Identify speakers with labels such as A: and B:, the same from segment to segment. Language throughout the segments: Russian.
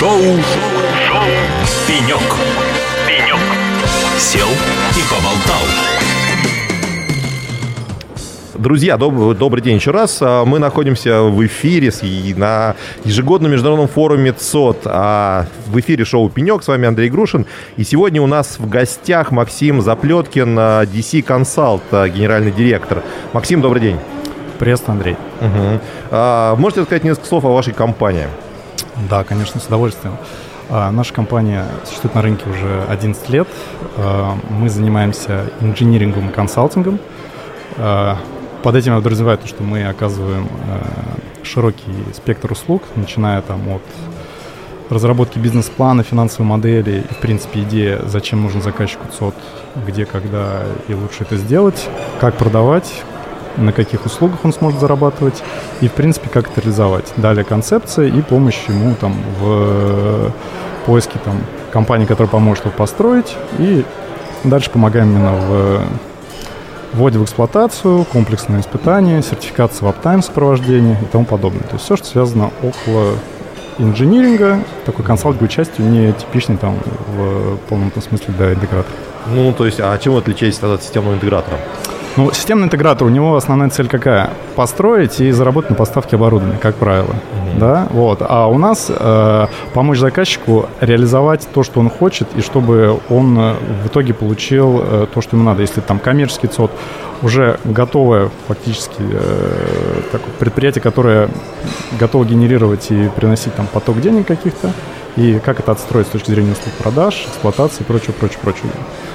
A: Шоу, Шоу. «Пенек». «Пенек». Сел и поболтал.
B: Друзья, доб- добрый день еще раз. А, Мы находимся в эфире с- на ежегодном международном форуме ЦОД. А В эфире шоу «Пенек». С вами Андрей Грушин. И сегодня у нас в гостях Максим Заплеткин, а, DC Consult, генеральный директор. Максим, добрый день.
C: Приветствую, Андрей.
B: Мгм. А, Можете сказать несколько слов о вашей компании?
C: Да, конечно, с удовольствием. А, Наша компания существует на рынке уже 11 лет. А, Мы занимаемся инжинирингом и консалтингом. А, Под этим я подразумеваю то, что мы оказываем широкий спектр услуг, начиная там от разработки бизнес-плана, финансовой модели и, в принципе, идея, зачем нужен заказчику ЦОД, где, когда и лучше это сделать, как продавать, на каких услугах он сможет зарабатывать и, в принципе, как это реализовать. Далее концепция и помощь ему там в поиске там компании, которая поможет его построить и дальше помогаем именно в вводе в эксплуатацию, комплексные испытания, сертификация в аптайм сопровождения и тому подобное. То есть все, что связано около инжиниринга, такой консалтинговой частью, не типичный там в полном смысле для интегратора.
B: Ну, то есть, а чем вы отличаетесь тогда от системного интегратора?
C: Ну, системный интегратор, у него основная цель какая? Построить и заработать на поставке оборудования, как правило. Да, вот. А у нас э, помочь заказчику реализовать то, что он хочет, и чтобы он э, в итоге получил э, то, что ему надо. Если там коммерческий ЦОД уже готовое фактически э, такое предприятие, которое готово генерировать и приносить там поток денег каких-то, и как это отстроить с точки зрения услуг продаж, эксплуатации и прочего, прочего, прочего.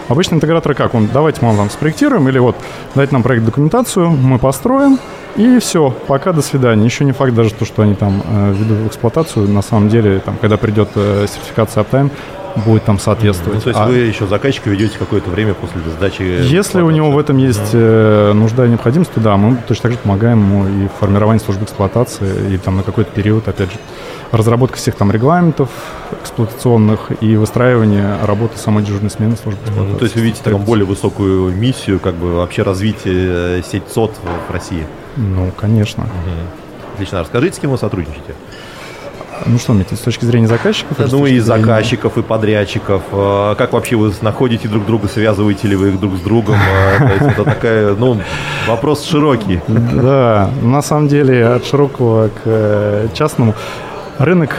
C: Обычно интеграторы как? Он, давайте мы вам спроектируем, или вот дайте нам проект документацию, мы построим, и все, пока до свидания. Еще не факт даже то, что они там э, ведут в эксплуатацию, на самом деле, там, когда придет э, сертификация Uptime, будет там соответствовать.
B: Ну, то есть
C: А
B: вы еще заказчика ведете какое-то время после сдачи...
C: если у него в этом есть э, нужда и необходимость, то да, мы точно так же помогаем ему и в формировании службы эксплуатации, и там на какой-то период, опять же, разработка всех там регламентов эксплуатационных и выстраивание работы самой дежурной смены службы эксплуатации.
B: Ну, то есть вы видите там более высокую миссию, как бы вообще развитие э, сеть ЦОД в России.
C: Ну, конечно.
B: Отлично. Расскажите, с кем вы сотрудничаете?
C: Ну что, с точки зрения заказчиков?
B: Ну и
C: зрения-
B: заказчиков, и подрядчиков. Э, Как вообще вы находите друг друга, связываете ли вы их друг с другом? Есть это такая, ну, вопрос широкий.
C: Да, на самом деле от широкого к э, частному рынок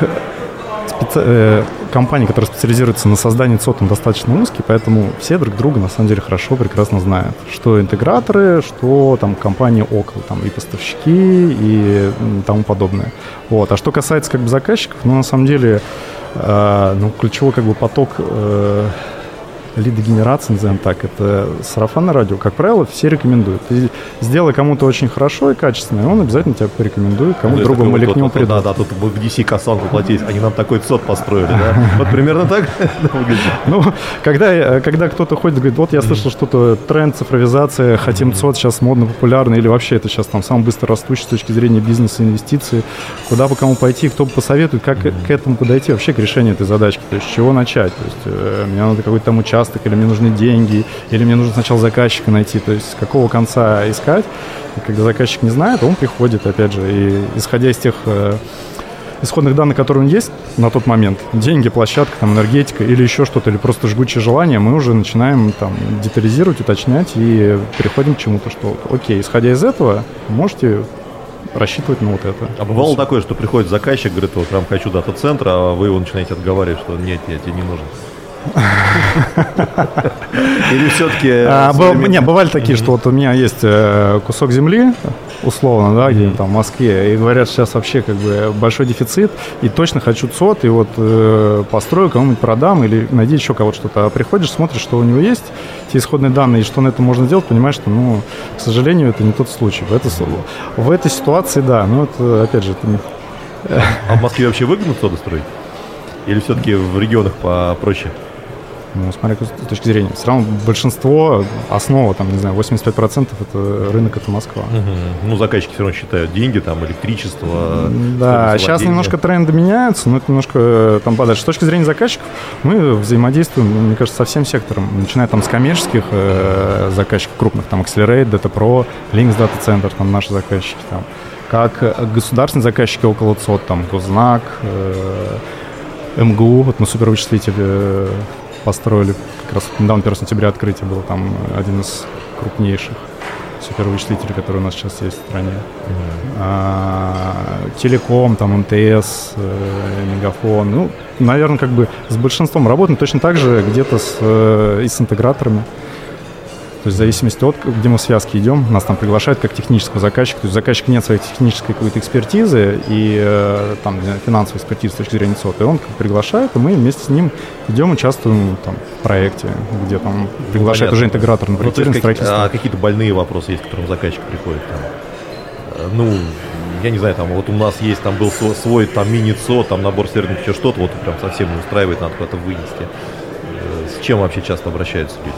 C: э, компаний, которые специализируются на создании ЦОТ, он достаточно узкий, поэтому все друг друга на самом деле хорошо, прекрасно знают. Что интеграторы, что там компании около, там и поставщики, и тому подобное. Вот. А что касается как бы заказчиков, ну на самом деле э, ну, ключевой как бы поток э, лидогенерации, назовем так, это сарафанное радио. Как правило, все рекомендуют. Ты сделай кому-то очень хорошо и качественно, и он обязательно тебя порекомендует кому-то
B: Ну,
C: другому или
B: вот-
C: к нему
B: вот-
C: придут.
B: Да, да, тут в DC косанку платить, они нам такой ЦОД построили, да? Вот примерно так.
C: Ну, когда, э, когда кто-то ходит говорит, вот я слышал что-то, тренд, цифровизация, хотим ЦОД, сейчас модно, популярно, или вообще это сейчас там самый быстро растущий с точки зрения бизнеса, инвестиций, куда бы кому пойти, кто бы посоветует, как к этому подойти вообще к решению этой задачки, то есть с чего начать, то есть э, мне надо какой-то там участок, или мне нужны деньги, или мне нужно сначала заказчика найти, то есть какого конца искать, и когда заказчик не знает, он приходит, опять же, и исходя из тех э, исходных данных, которые него есть на тот момент, деньги, площадка, там, энергетика или еще что-то, или просто жгучее желание, мы уже начинаем там детализировать, уточнять и переходим к чему-то, что окей, исходя из этого, можете рассчитывать на вот это.
B: А бывало такое, что приходит заказчик, говорит, вот прям хочу дата-центра, а вы его начинаете отговаривать, что нет, нет, тебе не нужен. Или все-таки...
C: А, был- не, бывали такие, что вот у меня есть э, кусок земли, условно, да, где-нибудь там в Москве, и говорят, сейчас вообще как бы большой дефицит, и точно хочу ЦОД, и вот э, построю, кому-нибудь продам, или найди еще кого-то что-то. А приходишь, смотришь, что у него есть, те исходные данные, и что на это можно делать, понимаешь, что, ну, к сожалению, это не тот случай. В, это, в этой ситуации, да, ну, это, опять же, это не-
B: А в Москве вообще выгодно ЦОДы строить? Или все-таки в регионах попроще?
C: Ну, смотря с точки зрения. Все равно большинство, основа, там, не знаю, 85% это рынок, это Москва.
B: Ну, заказчики все равно считают деньги, там, электричество.
C: Да, сейчас немножко тренды меняются, но это немножко э, там подальше. С точки зрения заказчиков мы взаимодействуем, ну, мне кажется, со всем сектором, начиная там с коммерческих э, заказчиков крупных, там Accelerate, Data Pro, Links Data Center, там наши заказчики, там, как государственные заказчики около ЦОД, там Гознак, э, МГУ, вот мы супервычислитель э, построили, как раз недавно 1 сентября открытие было, там один из крупнейших супервычислителей, который у нас сейчас есть в стране. Mm-hmm. А, телеком, там, МТС, э, Мегафон. Ну, наверное, как бы с большинством работаем точно так же где-то с, э, и с интеграторами. То есть в зависимости от, где мы в связке идем, нас там приглашают как технического заказчика. То есть заказчик нет своей технической какой-то экспертизы и э, там финансовой экспертизы с точки зрения ЦОТ. И он приглашает, и мы вместе с ним идем, участвуем там, в проекте, где там приглашает ну, уже интегратор на проектирование,
B: ну, строительство. А какие-то больные вопросы есть, к которым заказчик приходит? Там? Э, ну, я не знаю, там вот у нас есть, там был свой, свой там мини-ЦО, там набор серверных еще что-то, вот прям совсем не устраивает, надо куда-то вынести. Э, с чем вообще часто обращаются люди?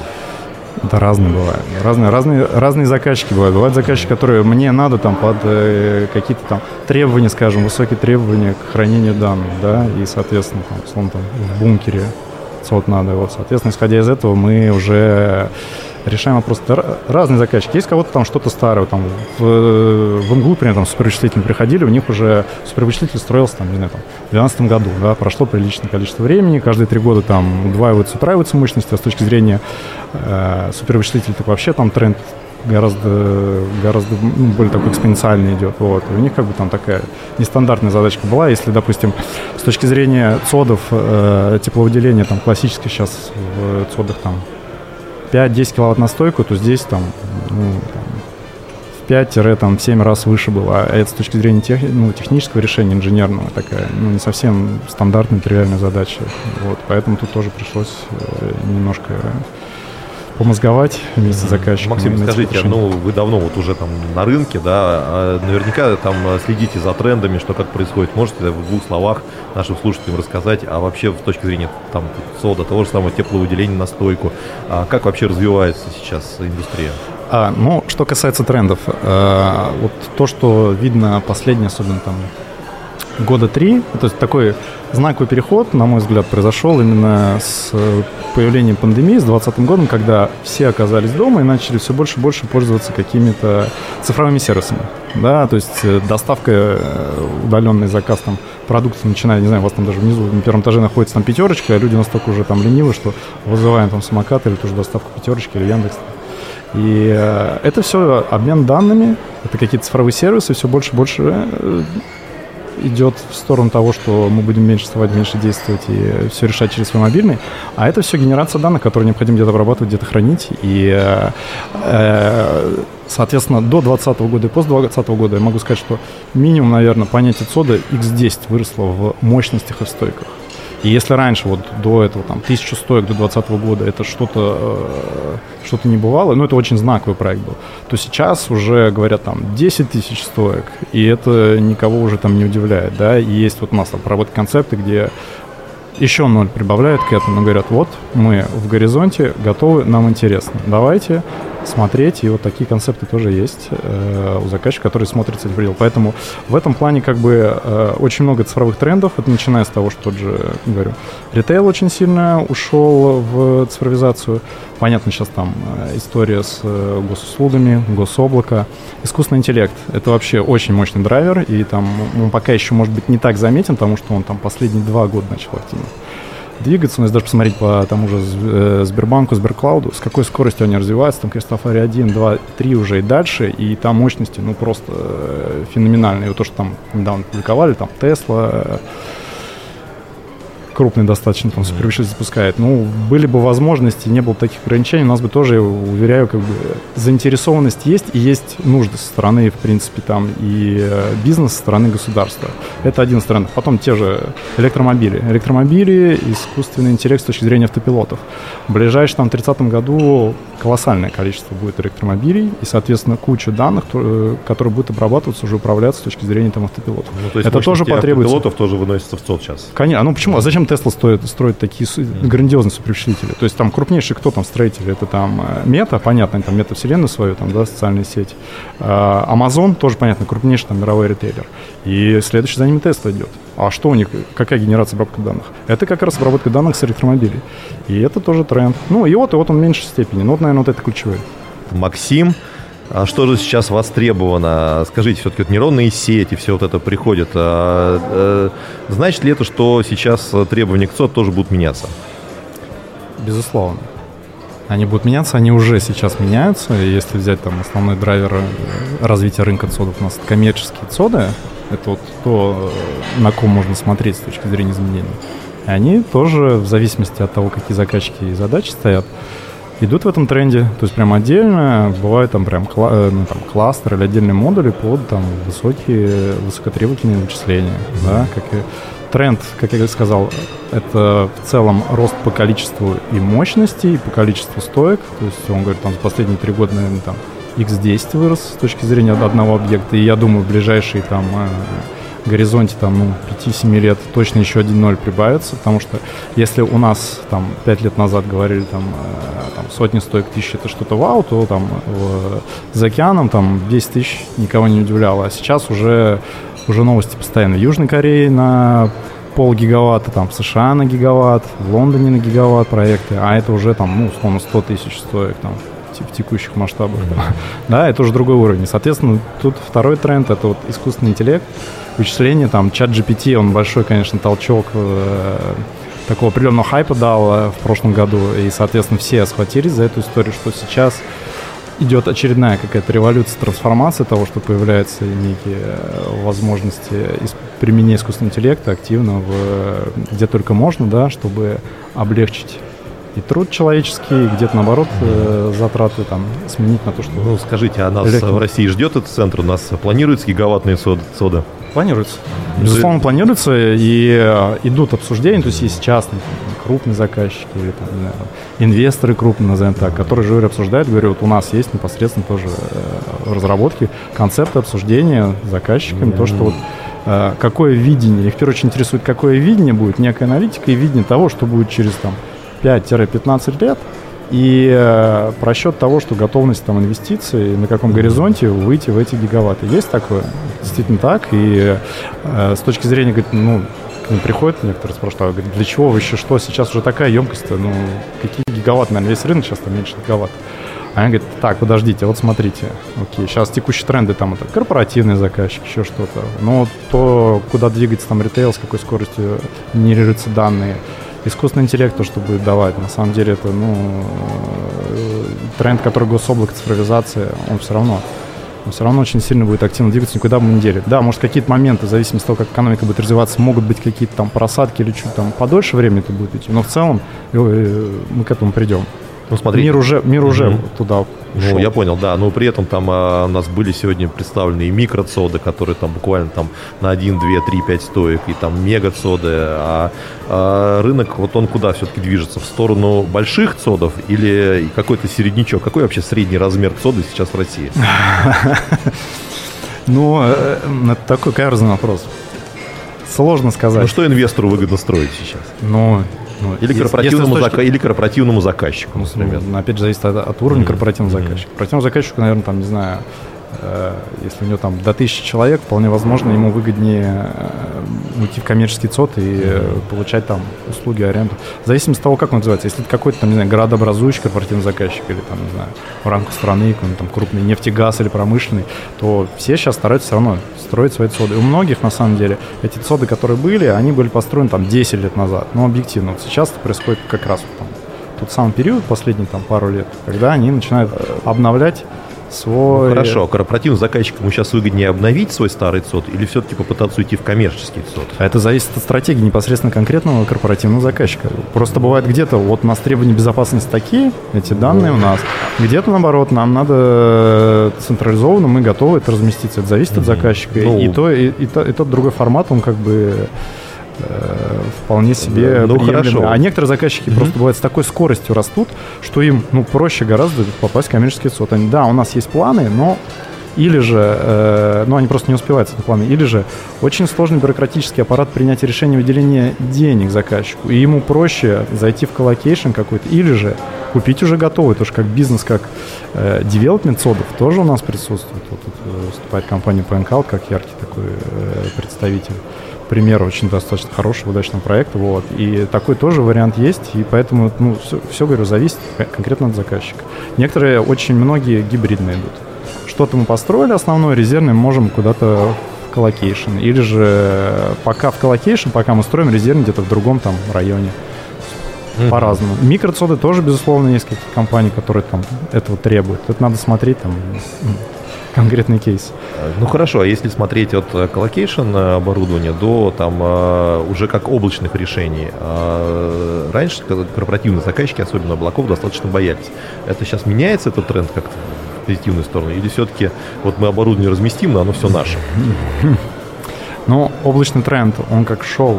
C: Это разные бывают. Разные, разные, разные заказчики бывают. Бывают заказчики, которые мне надо там под э, какие-то там требования, скажем, высокие требования к хранению данных, да, и, соответственно, там, условно, там, в бункере сот надо. Вот, соответственно, исходя из этого, мы уже решаем вопрос. Разные заказчики. Есть кого-то там что-то старое. Там, в, в МГУ, например, там супервычислители приходили, у них уже супервычислитель строился там, не знаю, там, в 2012 году. Да, прошло приличное количество времени. Каждые три года там удваиваются, утраиваются мощности. А с точки зрения э, супервычислителей, так вообще там тренд гораздо, гораздо ну, более такой экспоненциальный идет. Вот. И у них как бы там такая нестандартная задачка была. Если, допустим, с точки зрения цодов э, тепловыделения, там классически сейчас в цодах там 5-10 киловатт на стойку, то здесь там, ну, в 5-7 раз выше было. А это с точки зрения тех, ну, технического решения, инженерного, такая ну, не совсем стандартная тривиальная задача. Вот, поэтому тут тоже пришлось э, немножко помозговать вместе с заказчиком.
B: Максим, скажите, ну вы давно вот уже там на рынке, да, а наверняка там следите за трендами, что как происходит. Можете в двух словах нашим слушателям рассказать, а вообще с точки зрения там сода, того же самого тепловыделения на стойку, а как вообще развивается сейчас индустрия?
C: А, ну, что касается трендов, э, вот то, что видно последние, особенно там года три. То есть такой знаковый переход, на мой взгляд, произошел именно с появлением пандемии, с 2020 годом, когда все оказались дома и начали все больше и больше пользоваться какими-то цифровыми сервисами. Да, то есть э, доставка, э, удаленный заказ там продуктов, начиная, не знаю, у вас там даже внизу на первом этаже находится там пятерочка, а люди настолько уже там ленивы, что вызываем там самокат или тоже доставку пятерочки или Яндекс. И э, это все обмен данными, это какие-то цифровые сервисы, все больше и больше идет в сторону того, что мы будем меньше вставать, меньше действовать и все решать через свой мобильный. А это все генерация данных, которые необходимо где-то обрабатывать, где-то хранить. И, э, соответственно, до 2020 года и после 2020 года я могу сказать, что минимум, наверное, понятие ЦОДа X10 выросло в мощностях и в стойках. И если раньше, вот до этого, там, тысячу стоек до 2020 года, это что-то э, что-то не бывало, ну, это очень знаковый проект был, то сейчас уже говорят там 10 тысяч стоек, и это никого уже там не удивляет, да, и есть вот у нас там проработки концепты, где еще ноль прибавляют к этому, говорят, вот мы в горизонте готовы, нам интересно, давайте смотреть, и вот такие концепты тоже есть э, у заказчика, который смотрит предел. Поэтому в этом плане как бы э, очень много цифровых трендов, это начиная с того, что тот же, говорю, ритейл очень сильно ушел в цифровизацию. Понятно, сейчас там э, история с э, госуслугами, гособлако. Искусственный интеллект — это вообще очень мощный драйвер, и там он пока еще, может быть, не так заметен, потому что он там последние два года начал активно двигаться. Но если даже посмотреть по тому же э, Сбербанку, Сберклауду, с какой скоростью они развиваются, там Кристофари 1, 2, 3 уже и дальше, и там мощности, ну, просто э, феноменальные. Вот то, что там недавно публиковали, там Тесла, крупный достаточно там супервычислитель запускает. Ну, были бы возможности, не было таких ограничений, у нас бы тоже, уверяю, как бы заинтересованность есть и есть нужды со стороны, в принципе, там и э, бизнеса, со стороны государства. Это один из трендов. Потом те же электромобили. Электромобили, искусственный интеллект с точки зрения автопилотов. В ближайшем там 30 году колоссальное количество будет электромобилей и, соответственно, куча данных, э, которые будут обрабатываться, уже управляться с точки зрения там автопилотов. Ну,
B: то есть Это тоже потребуется. Автопилотов тоже выносится в ЦОД сейчас.
C: Конечно. А ну почему? А зачем Тесла стоит, строит такие грандиозные супервычислители. То есть там крупнейший кто там строитель? Это там Мета, э, понятно, там Мета-вселенную свою, там, да, социальная сеть. Amazon тоже, понятно, крупнейший там мировой ритейлер. И следующий за ними Тесла идет. А что у них, какая генерация обработки данных? Это как раз обработка данных с электромобилей. И это тоже тренд. Ну и вот, и вот он в меньшей степени. Ну вот, наверное, вот это ключевое.
B: Максим, А что же сейчас востребовано? Скажите, все-таки вот нейронные сети, все вот это приходит. А, а, значит ли это, что сейчас требования к ЦОД тоже будут меняться?
C: Безусловно. Они будут меняться, они уже сейчас меняются. Если взять там основной драйвер развития рынка цодов, у нас коммерческие цоды, это вот то, на ком можно смотреть с точки зрения изменений. И они тоже, в зависимости от того, какие заказчики и задачи стоят, идут в этом тренде. То есть прям отдельно бывают там прям кла- э, ну, там, кластеры или отдельные модули под там высокие, высокотребовательные вычисления. Mm-hmm. Да, как и тренд, как я сказал, это в целом рост по количеству и мощности, и по количеству стоек. То есть он говорит, там за последние три года, наверное, там x10 вырос с точки зрения одного объекта. И я думаю, в ближайшие там э, горизонте там, ну, 5-7 лет точно еще один ноль прибавится, потому что если у нас там 5 лет назад говорили там, э, там сотни стоек тысяч это что-то вау, то там в, за океаном там 10 тысяч никого не удивляло, а сейчас уже, уже новости постоянно. В Южной Корее на пол гигаватта, там в США на гигаватт, в Лондоне на гигаватт проекты, а это уже там, ну, условно, 100 тысяч стоек там в текущих масштабах. Mm-hmm. Да, это уже другой уровень. Соответственно, тут второй тренд — это вот искусственный интеллект, вычисление, там, чат GPT, он большой, конечно, толчок э, такого определенного хайпа дал э, в прошлом году, и, соответственно, все схватились за эту историю, что сейчас идет очередная какая-то революция, трансформация того, что появляются некие э, возможности применения искусственного интеллекта активно в, где только можно, да, чтобы облегчить и труд человеческий, где-то наоборот э, затраты там сменить на то, что...
B: Ну, скажите, а нас легким. в России ждет этот центр? У нас планируется гигаваттные сода?
C: Планируется. Безусловно, планируется, и э, идут обсуждения, то есть есть частные, крупные заказчики или там, инвесторы крупные, назовем так, которые же обсуждают, говорят, вот у нас есть непосредственно тоже э, разработки, концепты обсуждения с заказчиками, mm-hmm. то, что вот э, какое видение, их в первую очередь интересует, какое видение будет, некая аналитика и видение того, что будет через там 5-15 лет, и э, просчет того, что готовность там инвестиций, на каком горизонте выйти в эти гигаватты. Есть такое? Действительно так. И э, с точки зрения, говорит, ну, к ним приходят некоторые спрашивают, говорят, для чего вы еще что? Сейчас уже такая емкость-то, ну, какие гигаватты, наверное, весь рынок сейчас там меньше гигаватт. А они говорят, так, подождите, вот смотрите, окей, сейчас текущие тренды там это корпоративный заказчик, еще что-то. Но то, куда двигается там ритейл, с какой скоростью генерируются данные, искусственный интеллект то, что будет давать. На самом деле это, ну, тренд, который гособлако, цифровизация, он все равно он все равно очень сильно будет активно двигаться, никуда мы не делит. Да, может, какие-то моменты, в зависимости от того, как экономика будет развиваться, могут быть какие-то там просадки или чуть там подольше времени это будет идти, но в целом э, мы к этому придем. Ну, смотри. Мир уже, мир уже mm-hmm. туда.
B: Ну, я понял, да. Но при этом там а, у нас были сегодня представлены и микроцоды, которые там буквально там на 1, 2, 3, 5 стоек, и там мегацоды. А, а рынок, вот он куда все-таки движется? В сторону больших цодов или какой-то середнячок? Какой вообще средний размер цоды сейчас в России?
C: Ну, э, это такой каверзный вопрос. Сложно сказать. Ну,
B: что инвестору выгодно строить сейчас?
C: Ну,
B: ну, или, корпоративному если зака... или корпоративному заказчику,
C: например. Ну, опять же, зависит от, от уровня mm-hmm. корпоративного mm-hmm. заказчика. Корпоративному заказчику, наверное, там, не знаю, если у него там до тысячи человек, вполне возможно, ему выгоднее э, уйти в коммерческий ЦОД и mm-hmm. получать там услуги, аренду. В зависимости от того, как он называется. Если это какой-то там, не знаю, городообразующий корпоративный заказчик или там, не знаю, в рамках страны, какой-нибудь там крупный нефтегаз или промышленный, то все сейчас стараются все равно строить свои цоды. У многих, на самом деле, эти цоды, которые были, они были построены там 10 лет назад. Но объективно, вот сейчас это происходит как раз там, тот самый период, последний там пару лет, когда они начинают обновлять свой...
B: Ну, хорошо, корпоративным заказчикам сейчас выгоднее обновить свой старый ЦОД или все-таки попытаться уйти в коммерческий ЦОД?
C: А это зависит от стратегии непосредственно конкретного корпоративного заказчика. Просто бывает где-то, вот у нас требования безопасности такие, эти данные у нас, где-то наоборот, нам надо централизованно, мы готовы это разместиться. Это зависит от заказчика. Ну, и, то, и, и, то, и тот другой формат, он как бы Э, вполне себе
B: ну, хорошо.
C: А некоторые заказчики mm-hmm. просто бывают с такой скоростью растут, что им ну, проще гораздо попасть в коммерческий ЦОД. Они, да, у нас есть планы, но или же, э, ну, они просто не успевают с этим планы, или же очень сложный бюрократический аппарат принятия решения выделения денег заказчику, и ему проще зайти в colocation какой-то, или же купить уже готовый, тоже как бизнес, как э, development ЦОДов тоже у нас присутствует. Вот тут э, выступает компания PNCloud как яркий такой э, представитель пример очень достаточно хорошего, удачного проекта. Вот. И такой тоже вариант есть, и поэтому, ну, все, все говорю, зависит конкретно от заказчика. Некоторые, очень многие гибридные идут. что-то мы построили основное, резервное мы можем куда-то в colocation. Или же пока в colocation, пока мы строим резервный где-то в другом там районе. Mm-hmm. По-разному. Микроцоды тоже, безусловно, есть какие-то компании, которые там этого требуют. Это надо смотреть там конкретный кейс.
B: Ну хорошо, а если смотреть от colocation оборудования до там э, уже как облачных решений, раньше корпоративные заказчики, особенно облаков, достаточно боялись. Это сейчас меняется этот тренд как-то в позитивную сторону? Или все-таки вот мы оборудование разместим, но оно все наше?
C: Ну, облачный тренд, он как шел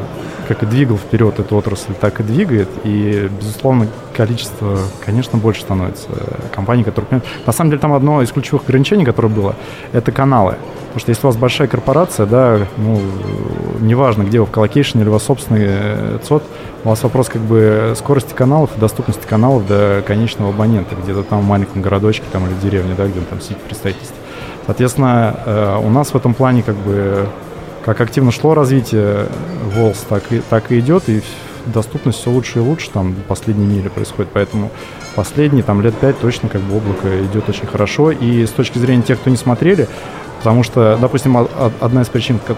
C: как и двигал вперед эту отрасль, так и двигает. И, безусловно, количество, конечно, больше становится компаний, которые... На самом деле, там одно из ключевых ограничений, которое было, это каналы. Потому что если у вас большая корпорация, да, ну, неважно, где вы, в коллокейшне или у вас собственный э, ЦОД, у вас вопрос как бы скорости каналов и доступности каналов до конечного абонента, где-то там в маленьком городочке там, или деревне, да, где там сидит представительство. Соответственно, э, у нас в этом плане как бы как активно шло развитие Волс, так и, так и идет, и доступность все лучше и лучше, там последние мили происходит, поэтому последние там лет пять точно как бы облако идет очень хорошо, и с точки зрения тех, кто не смотрели, Потому что, допустим, одна из причин, как,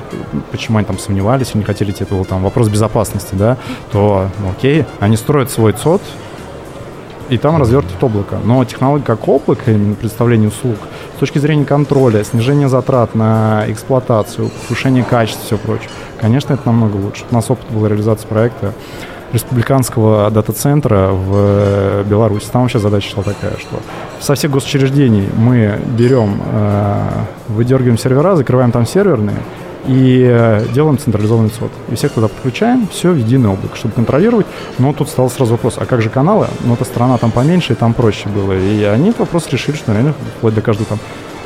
C: почему они там сомневались или не хотели это был там вопрос безопасности, да, то, ну, окей, они строят свой ЦОД, и там развертывают облако. Но технология как облако, именно представление услуг, с точки зрения контроля, снижения затрат на эксплуатацию, повышение качества и все прочее, конечно, это намного лучше. У нас опыт был реализации проекта республиканского дата-центра в Беларуси. Там вообще задача шла такая, что со всех госучреждений мы берем, э, выдергиваем сервера, закрываем там серверные, и э, делаем централизованный ЦОД. И всех туда подключаем, все в единое облако, чтобы контролировать. Но тут стал сразу вопрос, а как же каналы? Ну, эта страна там поменьше, и там проще было. И они этот вопрос решили, что реально вплоть до каждого там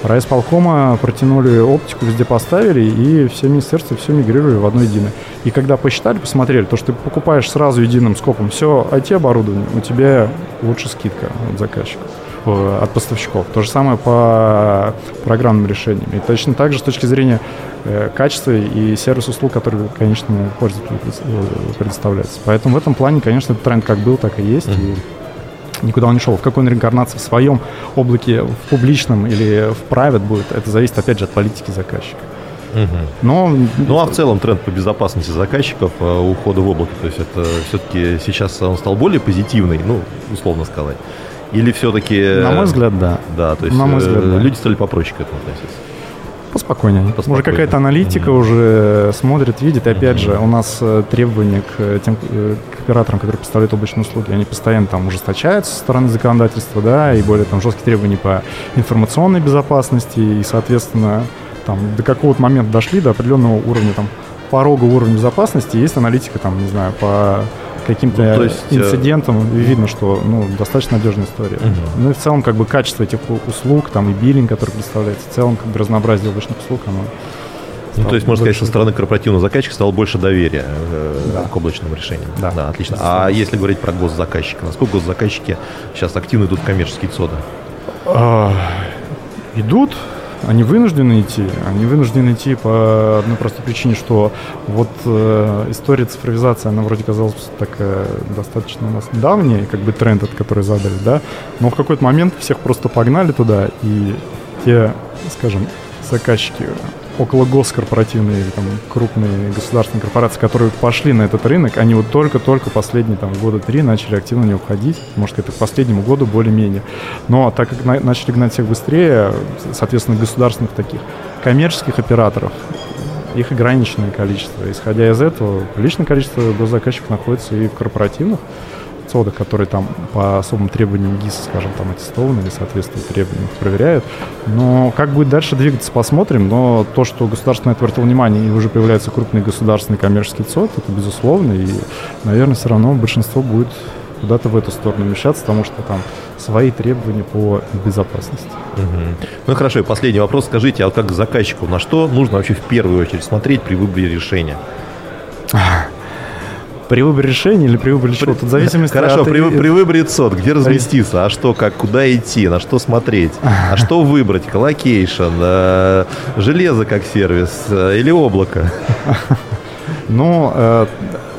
C: райисполкома протянули оптику, везде поставили, и все министерства все мигрировали в одно единое. И когда посчитали, посмотрели, то, что ты покупаешь сразу единым скопом все IT-оборудование, у тебя лучше скидка от заказчиков от поставщиков. То же самое по программным решениям. И точно так же с точки зрения э, качества и сервис услуг, который, конечно, пользователю предоставляется. Поэтому в этом плане, конечно, этот тренд как был, так и есть. Mm-hmm. И никуда он не шел. В какой он реинкарнации в своем облаке, в публичном или в private будет, это зависит, опять же, от политики заказчика.
B: Но, ну а в целом тренд по безопасности заказчиков э, ухода в облако, то есть это все-таки сейчас он стал более позитивный, ну, условно сказать. Или все-таки...
C: На мой взгляд, да.
B: Да, то есть
C: На мой взгляд,
B: э,
C: да.
B: люди стали попроще к этому относиться.
C: Поспокойнее. Поспокойнее. Уже какая-то аналитика mm-hmm. уже смотрит, видит. И опять mm-hmm. же, у нас э, требования к тем э, к операторам, которые поставляют облачные услуги, они постоянно там ужесточаются со стороны законодательства, да, и более там жесткие требования по информационной безопасности, и, соответственно, там до какого-то момента дошли до определенного уровня там порога уровня безопасности, есть аналитика там, не знаю, по каким-то ну, есть, э, инцидентом, видно, что ну, достаточно надежная история. Угу. Ну и в целом как бы качество этих услуг, там и биллинг, который представляется, в целом как бы разнообразие облачных услуг, оно
B: ну, то есть, можно сказать, что со стороны корпоративного заказчика стало больше доверия э, да. к облачным решениям. Да, да отлично. А если говорить про госзаказчика, насколько госзаказчики сейчас активно идут в коммерческие ЦОДы?
C: А, идут, они вынуждены идти. Они вынуждены идти по одной простой причине, что вот э, история цифровизации, она вроде казалась такая достаточно у нас давняя, как бы тренд, от который задали, да, но в какой-то момент всех просто погнали туда, и те, скажем, заказчики около госкорпоративные там крупные государственные корпорации, которые пошли на этот рынок, они вот только-только последние там года три начали активно не уходить, может, это к последнему году более-менее. Но так как на- начали гнать всех быстрее, соответственно, государственных таких коммерческих операторов, их ограниченное количество. Исходя из этого, приличное количество госзаказчиков находится и в корпоративных сода, которые там по особым требованиям ГИС, скажем, там аттестованы или соответствуют требованиям, проверяют. Но как будет дальше двигаться, посмотрим. Но то, что государство на это обратило внимание и уже появляются крупные государственные коммерческие ЦОД, это безусловно. И, наверное, все равно большинство будет куда-то в эту сторону вмещаться, потому что там свои требования по безопасности.
B: Угу. Ну хорошо, и последний вопрос. Скажите, а вот как заказчику, на что нужно вообще в первую очередь смотреть при выборе решения?
C: При выборе решения или при выборе чего? Тут зависимость
B: Хорошо, от... при, при выборе ЦОД, где разместиться, а что, как, куда идти, на что смотреть, а что выбрать, colocation, э, железо как сервис э, или облако?
C: Ну, э,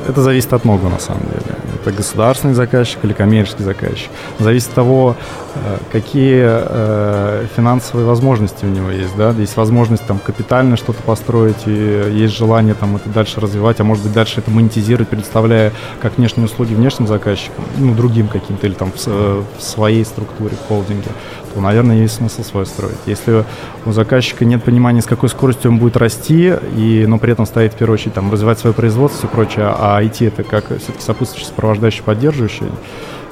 C: это зависит от много, на самом деле. Это государственный заказчик или коммерческий заказчик. Зависит от того, э, какие э, финансовые возможности у него есть. Да? Есть возможность там капитально что-то построить, и есть желание там это дальше развивать, а может быть дальше это монетизировать, предоставляя как внешние услуги внешним заказчикам, ну, другим каким-то, или там в, в своей структуре, в холдинге то, наверное, есть смысл свой строить. Если у заказчика нет понимания, с какой скоростью он будет расти, и, но при этом стоит, в первую очередь, там, развивать свое производство и прочее, а IT это как все-таки сопутствующий, сопровождающий, поддерживающий,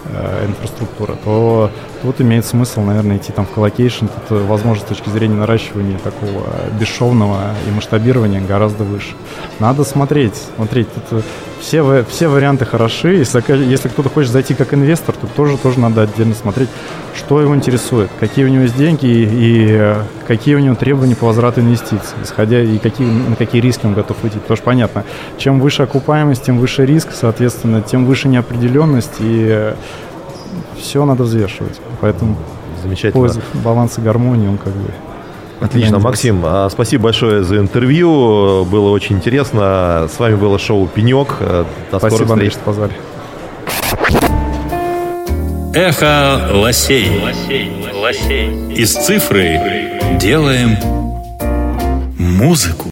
C: Э, инфраструктура, то тут имеет смысл, наверное, идти там в colocation. Тут возможность с точки зрения наращивания такого бесшовного и масштабирования гораздо выше. Надо смотреть, смотреть. Тут все, все варианты хороши. Если, если кто-то хочет зайти как инвестор, то тоже, тоже надо отдельно смотреть, что его интересует, какие у него есть деньги и, и какие у него требования по возврату инвестиций, исходя и какие, на какие риски он готов идти. Потому что понятно, чем выше окупаемость, тем выше риск, соответственно, тем выше неопределенность и все надо взвешивать. Поэтому
B: Замечательно. поиск
C: баланса гармонии, он как бы...
B: Отлично, Максим, а, спасибо большое за интервью, было очень интересно. С вами было шоу «Пенек».
C: До спасибо, Андрей, что позвали.
A: Эхо лосей. Из цифры делаем музыку.